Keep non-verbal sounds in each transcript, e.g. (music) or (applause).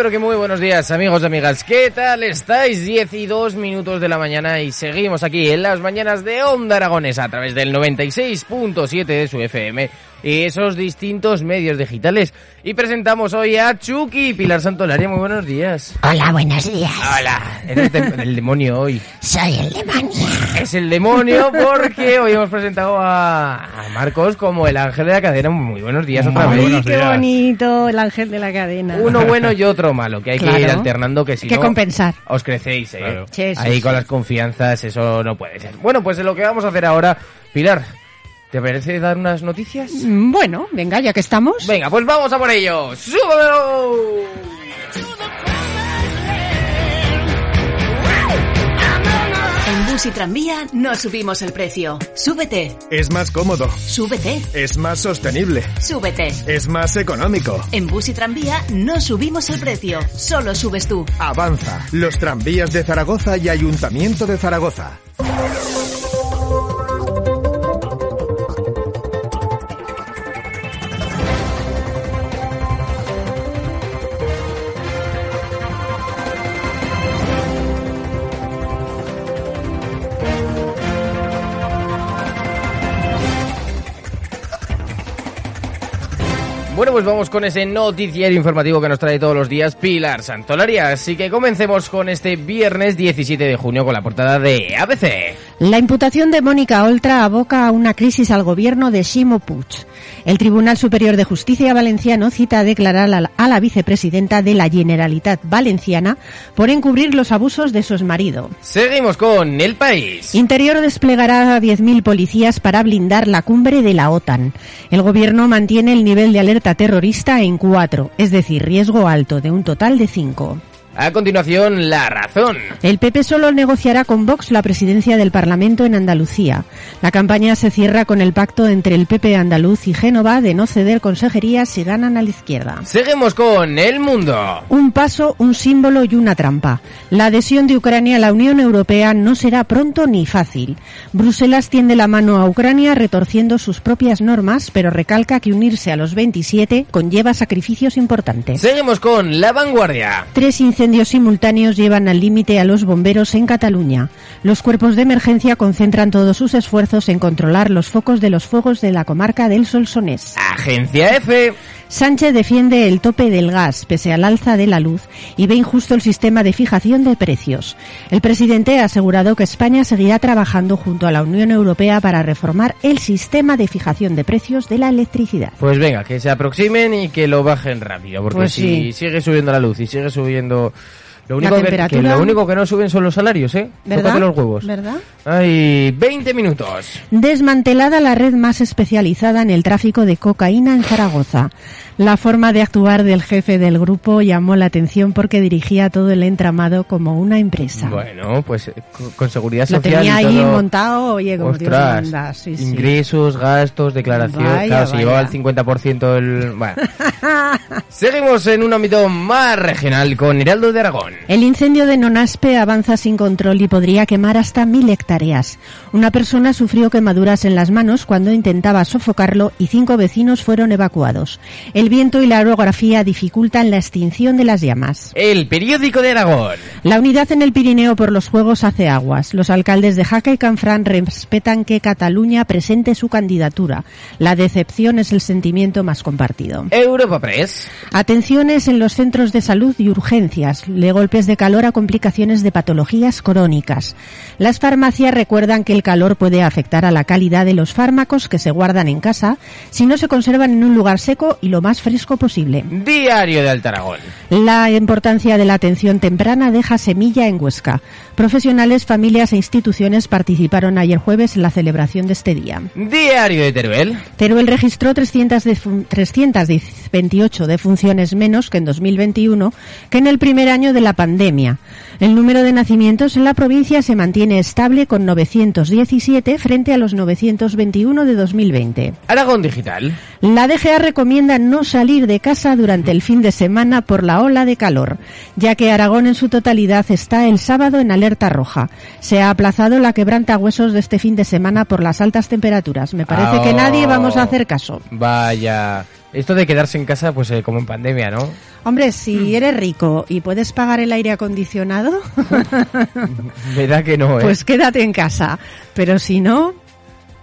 Pero que muy buenos días amigos y amigas, ¿qué tal estáis? 10 y 2 minutos de la mañana y seguimos aquí en las mañanas de Onda Aragonesa a través del 96.7 de su FM esos distintos medios digitales. Y presentamos hoy a Chucky, Pilar Santolaria, muy buenos días. Hola, buenos días. Hola, eres de- el demonio hoy. Soy el demonio. Es el demonio porque hoy hemos presentado a, a Marcos como el ángel de la cadena. Muy buenos días otra Muy vez. qué bonito, el ángel de la cadena. Uno bueno y otro malo, que hay que ir alternando, que si que no, compensar. os crecéis, ¿eh? Claro. Ahí con las confianzas, eso no puede ser. Bueno, pues lo que vamos a hacer ahora, Pilar, ¿te parece dar unas noticias? Mm, Bueno, venga, ya que estamos. Venga, pues vamos a por ello. ¡Súbelo! En Bus y Tranvía no subimos el precio. Súbete, Es más cómodo, súbete, es más sostenible, súbete. es más económico. En Bus y Tranvía no subimos el precio, solo subes tú. Avanza, los tranvías de Zaragoza y Ayuntamiento de Zaragoza. Bueno, pues vamos con ese noticiario informativo que nos trae todos los días Pilar Santolaria. Así que comencemos con este viernes 17 de junio con la portada de ABC. La imputación de Mónica Oltra aboca a una crisis al gobierno de Ximo Puig. El Tribunal Superior de Justicia valenciano cita a declarar a la, a la vicepresidenta de la Generalitat Valenciana por encubrir los abusos de su exmarido. Seguimos con El País. Interior desplegará a 10.000 policías para blindar la cumbre de la OTAN. El gobierno mantiene el nivel de alerta terrorista en 4, es decir, riesgo alto de un total de 5. A continuación, La Razón. El PP solo negociará con Vox la presidencia del Parlamento en Andalucía. La campaña se cierra con el pacto entre el PP andaluz y Génova de no ceder consejerías si ganan a la izquierda. Seguimos con El Mundo. Un paso, un símbolo y una trampa. La adhesión de Ucrania a la Unión Europea no será pronto ni fácil. Bruselas tiende la mano a Ucrania retorciendo sus propias normas, pero recalca que unirse a los 27 conlleva sacrificios importantes. Seguimos con La Vanguardia. Tres incendios simultáneos llevan al límite a los bomberos en Cataluña. Los cuerpos de emergencia concentran todos sus esfuerzos en controlar los focos de los fuegos de la comarca del Solsonés. Agencia F. Sánchez defiende el tope del gas pese al alza de la luz y ve injusto el sistema de fijación de precios. El presidente ha asegurado que España seguirá trabajando junto a la Unión Europea para reformar el sistema de fijación de precios de la electricidad. Pues venga, que se aproximen y que lo bajen rápido, porque Pues si sí. sigue subiendo la luz y sigue subiendo... Lo La único que, que temperatura. lo único que no suben son los salarios, ¿eh? ¿Verdad? Tócate los huevos. ¿Verdad? Hay 20 minutos. Desmantelada la red más especializada en el tráfico de cocaína en Zaragoza. La forma de actuar del jefe del grupo llamó la atención porque dirigía todo el entramado como una empresa. Bueno, pues eh, con, seguridad Lo social tenía y ahí todo. montado, oye, como Dios Ostras, manda. Sí, sí. ingresos, gastos, declaración. Vaya, claro, vaya. llevaba el 50% el... Bueno, (laughs) Seguimos en un ámbito más regional con Heraldo de Aragón. El incendio de Nonaspe avanza sin control y podría quemar hasta mil hectáreas. Una persona sufrió quemaduras en las manos cuando intentaba sofocarlo y cinco vecinos fueron evacuados. El viento y la orografía dificultan la extinción de las llamas. El periódico de Aragón. La unidad en el Pirineo por los Juegos hace aguas. Los alcaldes de Jaca y Canfrán respetan que Cataluña presente su candidatura. La decepción es el sentimiento más compartido. Europa Press. Atenciones en los centros de salud y urgencias, de golpes de calor a complicaciones de patologías crónicas. Las farmacias recuerdan que el calor puede afectar a la calidad de los fármacos que se guardan en casa si no se conservan en un lugar seco y lo más fresco posible. Diario de Altaragón. La importancia de la atención temprana deja semilla en Huesca. Profesionales, familias e instituciones participaron ayer jueves en la celebración de este día. Diario de Teruel. Teruel registró 300 defun- 328 defunciones menos que en 2021, que en el primer año de la pandemia. El número de nacimientos en la provincia se mantiene estable con 917 frente a los 921 de 2020. Aragón Digital. La DGA recomienda no salir de casa durante el fin de semana por la ola de calor, ya que Aragón en su totalidad está el sábado en alerta roja. Se ha aplazado la quebrantahuesos de este fin de semana por las altas temperaturas. Me parece que nadie vamos a hacer caso. Vaya. Esto de quedarse en casa, pues eh, como en pandemia, ¿no? Hombre, si eres rico y puedes pagar el aire acondicionado, (laughs) Me da que no, ¿eh? pues quédate en casa. Pero si no,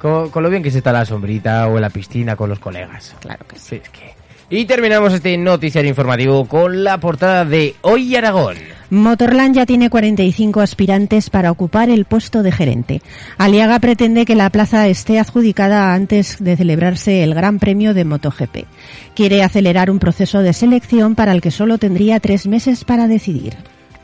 Con, con lo bien que se está la sombrita o en la piscina con los colegas. claro que sí. Sí, es que... Y terminamos este noticiario informativo con la portada de Hoy Aragón. Motorland ya tiene 45 aspirantes para ocupar el puesto de gerente. Aliaga pretende que la plaza esté adjudicada antes de celebrarse el Gran Premio de MotoGP. Quiere acelerar un proceso de selección para el que solo tendría tres meses para decidir.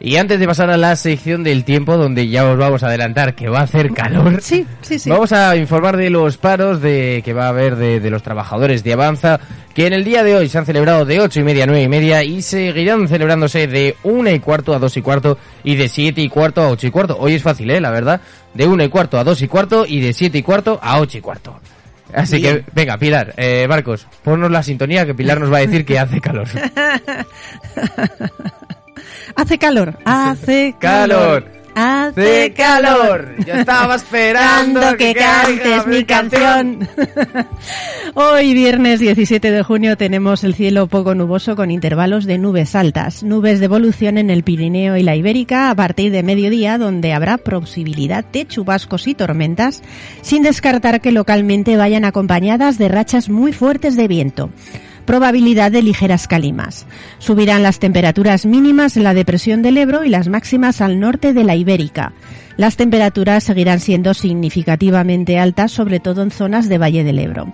Y antes de pasar a la sección del tiempo, donde ya os vamos a adelantar que va a hacer calor, Sí, sí, sí. vamos a informar de los paros de que va a haber de, de los trabajadores de Avanza, que en el día de hoy se han celebrado de ocho y media a nueve y media y seguirán celebrándose de una y cuarto a dos y cuarto y de siete y cuarto a ocho y cuarto. Hoy es fácil, ¿eh? La verdad. De una y cuarto a dos y cuarto y de siete y cuarto a ocho y cuarto. Así que, venga, Pilar, eh, Marcos, ponnos la sintonía que Pilar nos va a decir que hace calor. (laughs) Hace calor, hace (laughs) Calor. calor. Hace ¡Hace calor! Yo estaba (laughs) esperando Esperando que cantes mi canción. (laughs) Hoy, viernes 17 de junio, tenemos el cielo poco nuboso con intervalos de nubes altas. Nubes de evolución en el Pirineo y la Ibérica a partir de mediodía, donde habrá posibilidad de chubascos y tormentas, sin descartar que localmente vayan acompañadas de rachas muy fuertes de viento probabilidad de ligeras calimas. Subirán las temperaturas mínimas en la depresión del Ebro y las máximas al norte de la Ibérica. Las temperaturas seguirán siendo significativamente altas, sobre todo en zonas de Valle del Ebro.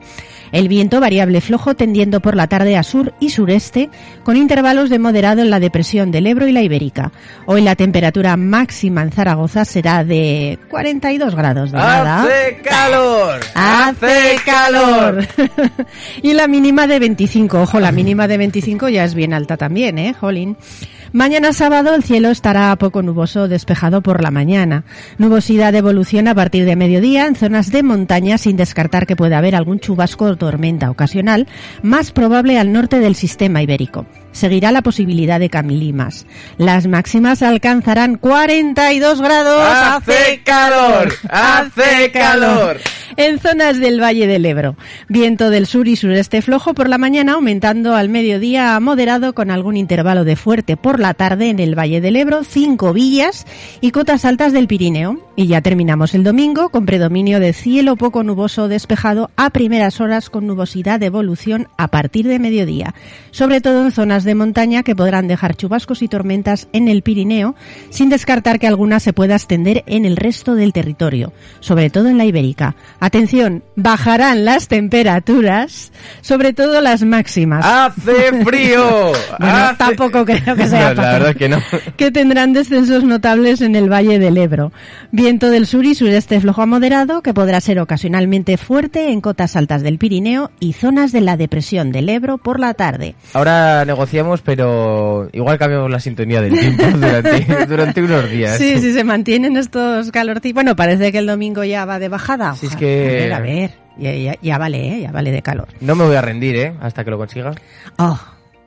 El viento variable flojo tendiendo por la tarde a sur y sureste, con intervalos de moderado en la depresión del Ebro y la Ibérica. Hoy la temperatura máxima en Zaragoza será de 42 grados de nada. ¡Hace calor! Hace calor. (laughs) y la mínima de 25. Ojo, la mínima de 25 ya es bien alta también, ¿eh, Jolín? Mañana sábado el cielo estará poco nuboso, despejado por la mañana. Nubosidad de evolución a partir de mediodía en zonas de montaña, sin descartar que pueda haber algún chubasco tormenta ocasional, más probable al norte del sistema ibérico. Seguirá la posibilidad de camilimas. Las máximas alcanzarán 42 grados. ¡Hace calor! ¡Hace calor! En zonas del Valle del Ebro. Viento del sur y sureste flojo por la mañana, aumentando al mediodía a moderado con algún intervalo de fuerte por la tarde en el Valle del Ebro, cinco villas y cotas altas del Pirineo. Y ya terminamos el domingo con predominio de cielo poco nuboso despejado a primeras horas con nubosidad de evolución a partir de mediodía. Sobre todo en zonas de montaña que podrán dejar chubascos y tormentas en el Pirineo, sin descartar que alguna se pueda extender en el resto del territorio, sobre todo en la Ibérica. Atención, bajarán las temperaturas, sobre todo las máximas. ¡Hace frío! (laughs) Bueno, ¡Hace- tampoco creo que sea No, la verdad es que no. que tendrán descensos notables en el Valle del Ebro. Viento del sur y sureste flojo a moderado, que podrá ser ocasionalmente fuerte en cotas altas del Pirineo y zonas de la depresión del Ebro por la tarde. Ahora negociamos, pero igual cambiamos la sintonía del tiempo (laughs) durante, durante unos días. Sí, sí, se mantienen estos calorcillos. Bueno, parece que el domingo ya va de bajada. Si es A que... ver, a ver. Ya, ya- ya vale, ¿eh? Ya vale de calor. No me voy a rendir, ¿eh? Hasta que lo consiga. Oh,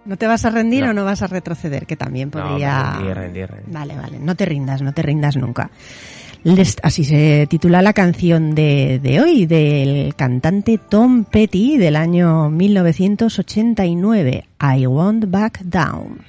¿no te vas a rendir No. o no vas a retroceder? Que también No, podría... rendir, rendir, rendir. Vale, vale, no te rindas, no te rindas nunca. Les- Así se titula la canción de, de hoy, del cantante Tom Petty del año 1989, I Won't Back Down.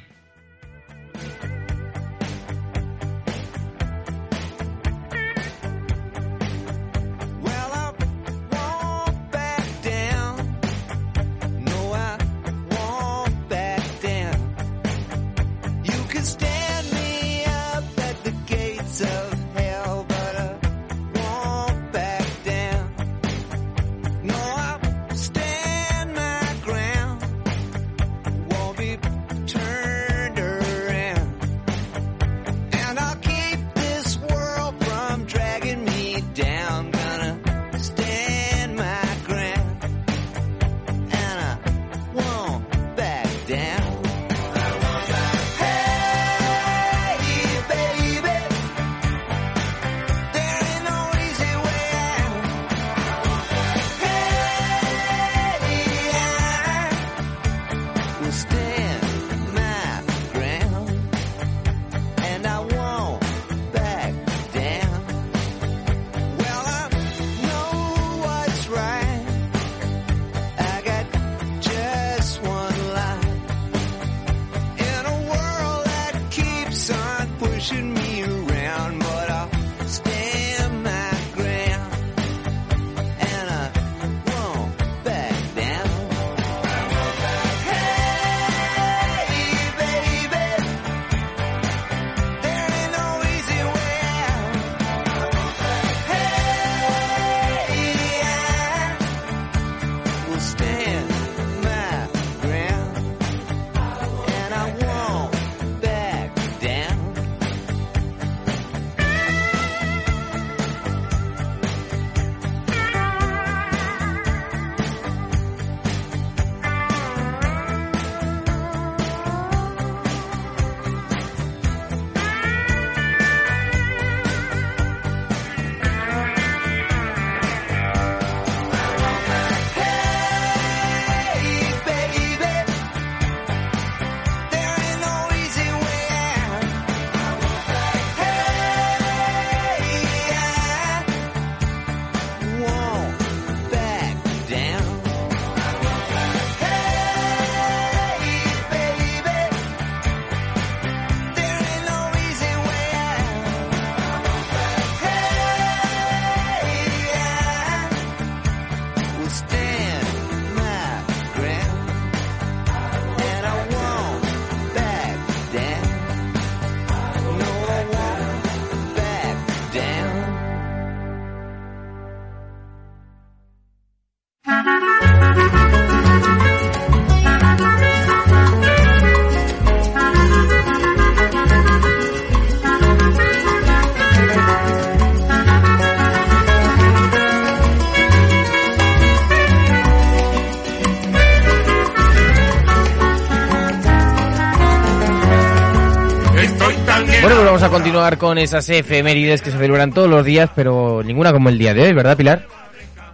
Vamos a continuar con esas efemérides que se celebran todos los días, pero ninguna como el día de hoy, ¿verdad, Pilar?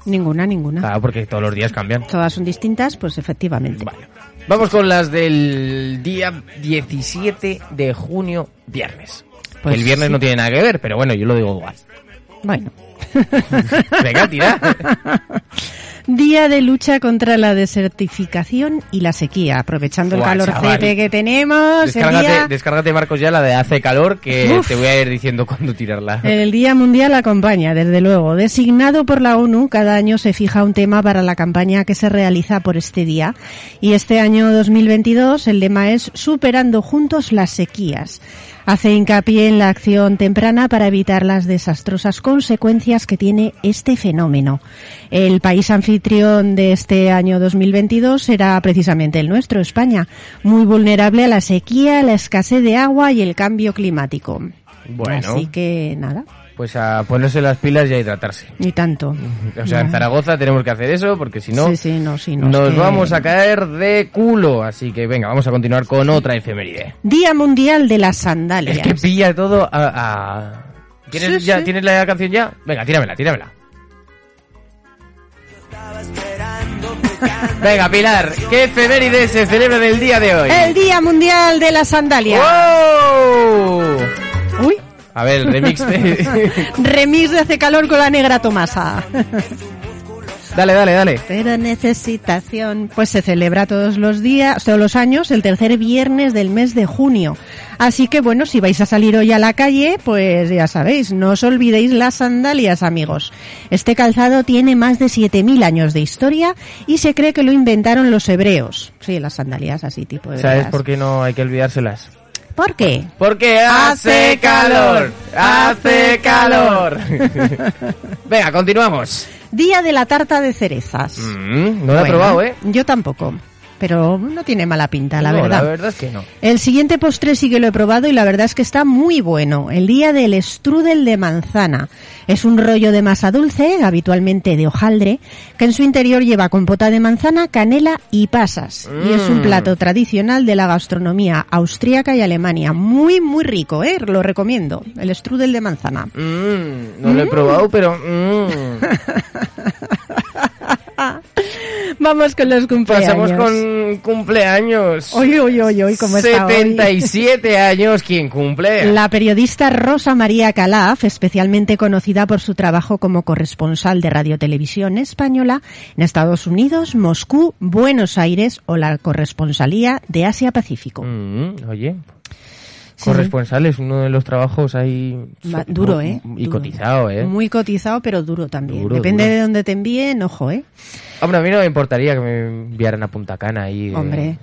Ninguna, ninguna. Claro, porque todos los días cambian. Todas son distintas, pues efectivamente. Vamos con las del día 17 de junio, viernes. Pues el viernes sí. no tiene nada que ver, pero bueno, yo lo digo igual. Bueno. (laughs) Venga, tira. (laughs) Día de lucha contra la desertificación y la sequía. Aprovechando el Buah, calorcete que tenemos, el Descárgate, día, descárgate, Marcos, ya la de hace calor, que Uf. te voy a ir diciendo cuándo tirarla. el Día Mundial acompaña, desde luego. Designado por la ONU, cada año se fija un tema para la campaña que se realiza por este día. Y este año 2022 el lema es Superando juntos las sequías. Hace hincapié en la acción temprana para evitar las desastrosas consecuencias que tiene este fenómeno. El país anfitrión de este año 2022 será precisamente el nuestro, España, muy vulnerable a la sequía, la escasez de agua y el cambio climático. Bueno. Así que nada, Pues a ponerse las pilas y a hidratarse. ni tanto. O sea, en. Zaragoza tenemos que hacer eso, porque si no, Sí, sí, no, sí, no, nos que- vamos a caer de culo. Así que venga, vamos a continuar con otra efeméride. Día Mundial de las Sandalias. Es que pilla todo a... a- ¿Tienes, ya. ¿Tienes la canción ya? Venga, tíramela, tíramela. Venga, Pilar, ¿qué efeméride se celebra en el día de hoy? El Día Mundial de la Sandalia. ¡Wow! A ver, el remix de... (laughs) remix de Hace Calor con la negra Tomasa. dale, dale, dale. Pero necesitación, pues se celebra todos los días, todos los años, el tercer viernes del mes de junio. Así que bueno, si vais a salir hoy a la calle, pues ya sabéis, no os olvidéis las sandalias, amigos. Este calzado tiene más de 7000 años de historia y se cree que lo inventaron los hebreos. Sí, las sandalias así tipo de ¿Sabes por qué no hay que olvidárselas? ¿Por qué? Porque hace calor, hace calor. (laughs) Venga, continuamos. Día de la tarta de cerezas. Mm, no lo he probado, ¿eh? Yo tampoco. Pero no tiene mala pinta, la No, verdad. La verdad es que no. El siguiente postre sí que lo he probado y la verdad es que está muy bueno. El día del strudel de manzana. Es un rollo de masa dulce, habitualmente de hojaldre, que en su interior lleva compota de manzana, canela y pasas. Y es un Mm. plato tradicional de la gastronomía austríaca y alemania. Muy, muy rico, ¿eh? Lo recomiendo. El strudel de manzana. Mm, no lo he probado, pero... (laughs) Vamos con los cumpleaños. Pasamos con cumpleaños. Oye, oye, oye, oye, ¿cómo está hoy? 77 (laughs) años, ¿quién cumple? La periodista Rosa María Calaf, especialmente conocida por su trabajo como corresponsal de Radio Televisión Española en Estados Unidos, Moscú, Buenos Aires o la corresponsalía de Asia Pacífico. Mm, oye, corresponsal es uno de los trabajos ahí... Va- duro, ¿eh? Y Duro. cotizado, ¿eh? Muy cotizado, pero duro también. Duro, Depende duro. de dónde te envíen, ojo, ¿eh? Hombre, a mí no me importaría que me enviaran a Punta Cana ahí. de- Hombre,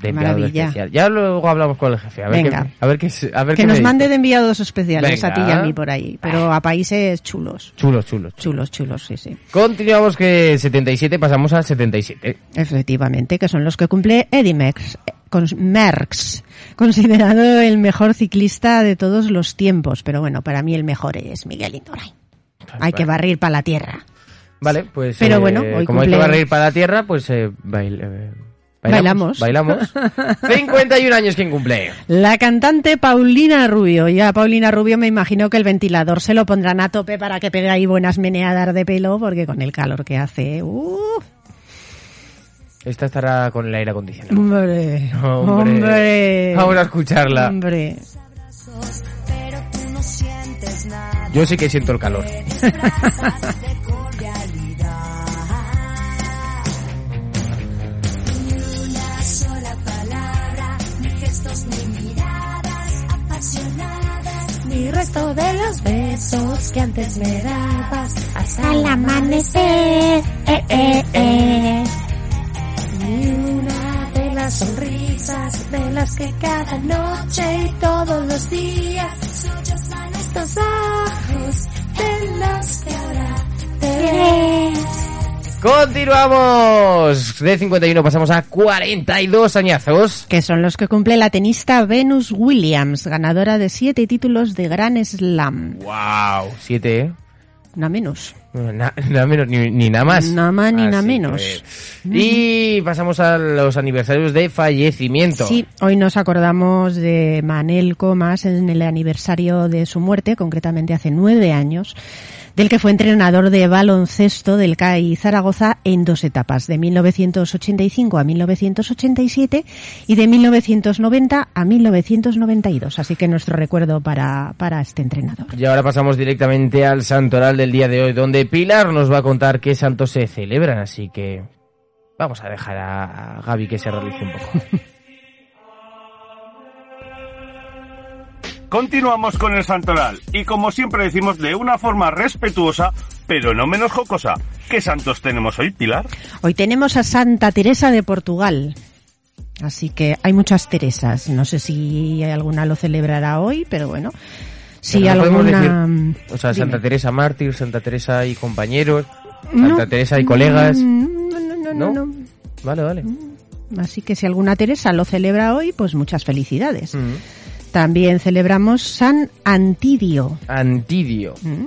de enviado maravilla. especial. Ya luego hablamos con el jefe. A ver Venga. qué, a ver qué, a ver que qué nos mande de enviados especiales a ti y a mí por ahí, pero a países chulos. Chulos, chulos. Chulos, chulos, sí, sí. Continuamos que 77, pasamos al 77. Efectivamente, que son los que cumple Eddie Merckx, eh, con- Merckx, considerado el mejor ciclista de todos los tiempos. Pero bueno, para mí el mejor es Miguel Indurain. Hay que barrir para la tierra. Vale, pues. Pero eh, bueno, hoy como cumple- que barrer para la tierra, pues. Eh, bail- eh, Bailamos. Bailamos. 51 (laughs) años, ¿quién cumple? La cantante Paulina Rubio. Ya Paulina Rubio me imagino que el ventilador se lo pondrán a tope para que pegue ahí buenas meneadas de pelo, porque con el calor que hace... ¡uh! Esta estará con el aire acondicionado. Hombre, Hombre. hombre. Vamos a escucharla. Hombre. Yo sí que siento el calor. (laughs) Mi resto de los besos que antes me dabas hasta el amanecer. Eh, eh, eh. Ni una de las sonrisas de las que cada noche y todos los días sollozan estos ojos de los que ahora te ves. Continuamos. De 51 pasamos a 42 añazos. que son los que cumple la tenista Venus Williams, ganadora de siete títulos de Grand Slam. Wow. 7, ¿eh? Nada menos. Na- nada menos, ni, ni nada más. Nada más ni nada menos. que- Y pasamos a los aniversarios de fallecimiento. Sí, hoy nos acordamos de Manel Comas en el aniversario de su muerte, concretamente hace nueve años, del que fue entrenador de baloncesto del CAI Zaragoza en dos etapas, de 1985 a 1987 y de 1990 a 1992. Así que nuestro recuerdo para, para este entrenador. Y ahora pasamos directamente al santoral del día de hoy, donde Pilar nos va a contar qué santos se celebran. Así que vamos a dejar a Gaby que se realice un poco. (laughs) Continuamos con el santoral y como siempre decimos de una forma respetuosa, pero no menos jocosa. ¿Qué santos tenemos hoy, Pilar? Hoy tenemos a Santa Teresa de Portugal. Así que hay muchas Teresas. No sé si alguna lo celebrará hoy, pero bueno. Si Pero no podemos alguna. decir, o sea, Santa. Teresa mártir, Santa Teresa y compañeros, No. Santa Teresa y colegas. Mm, No, no, no, no. Vale, vale. Así que si alguna Teresa lo celebra hoy, pues muchas felicidades. Mm. También celebramos San Antidio. Antidio. Mm.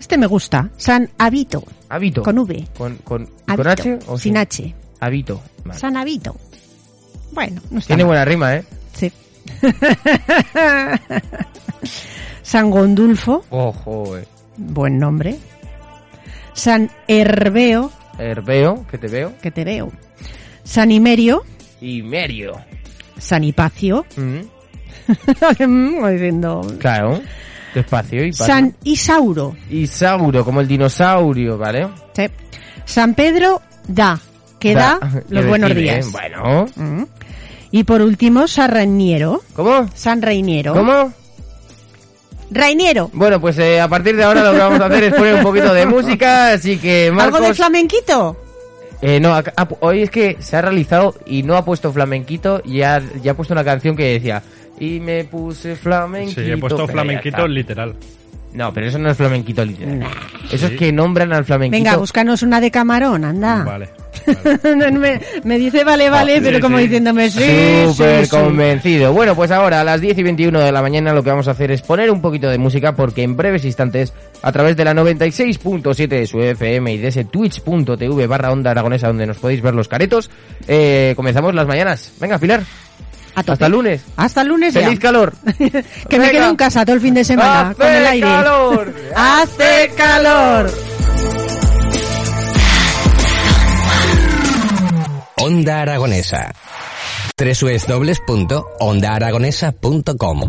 Este me gusta. San Habito. Habito. Con V. ¿Con, con, ¿con Habito. H o sin H. Habito. Vale. San Habito. Bueno, no está Tiene mal. buena rima, ¿eh? Sí. (laughs) San Gondulfo, Ojo, eh. buen nombre. San Herbeo, Herbeo, que te veo. que te veo. Sanimerio, Y Merio. Sanipacio, Mm, como (laughs) diciendo, Claro. Despacio y paso. San Isauro, Isauro, como el dinosaurio, ¿vale? sí. San Pedro da, que da, Da, (laughs) los que buenos recibe, días. Bueno. Mm. Y por último, San Reiniero, ¿Cómo? San Reiniero. ¿Cómo? Reiniero. Bueno, pues eh, a partir de ahora lo que vamos a hacer es poner un poquito de música, así que Marcos... ¿Algo de flamenquito? Eh, no, pu- hoy es que se ha realizado y no ha puesto flamenquito y ha, ya ha puesto una canción que decía y me puse flamenquito. Sí, he puesto flamenquito literal. No, pero eso no es flamenquito literal. Eso es que nombran al flamenquito. Venga, búscanos una de camarón, anda. Vale. (laughs) me, me dice vale, vale, Ah, pero sí, como sí. diciéndome sí, Súper sí, sí. convencido. Bueno, pues ahora a las 10 y 21 de la mañana lo que vamos a hacer es poner un poquito de música porque en breves instantes, a través de la 96.7 de su FM y de ese twitch.tv barra onda aragonesa donde nos podéis ver los caretos, eh, comenzamos las mañanas. Venga, Pilar. A tope. Hasta el lunes. Hasta el lunes ya. Feliz calor. (laughs) que me quedo en casa todo el fin de semana ¡Hace con el aire. calor! (laughs) ¡Hace calor! Onda Aragonesa. www.ondaaragonesa.com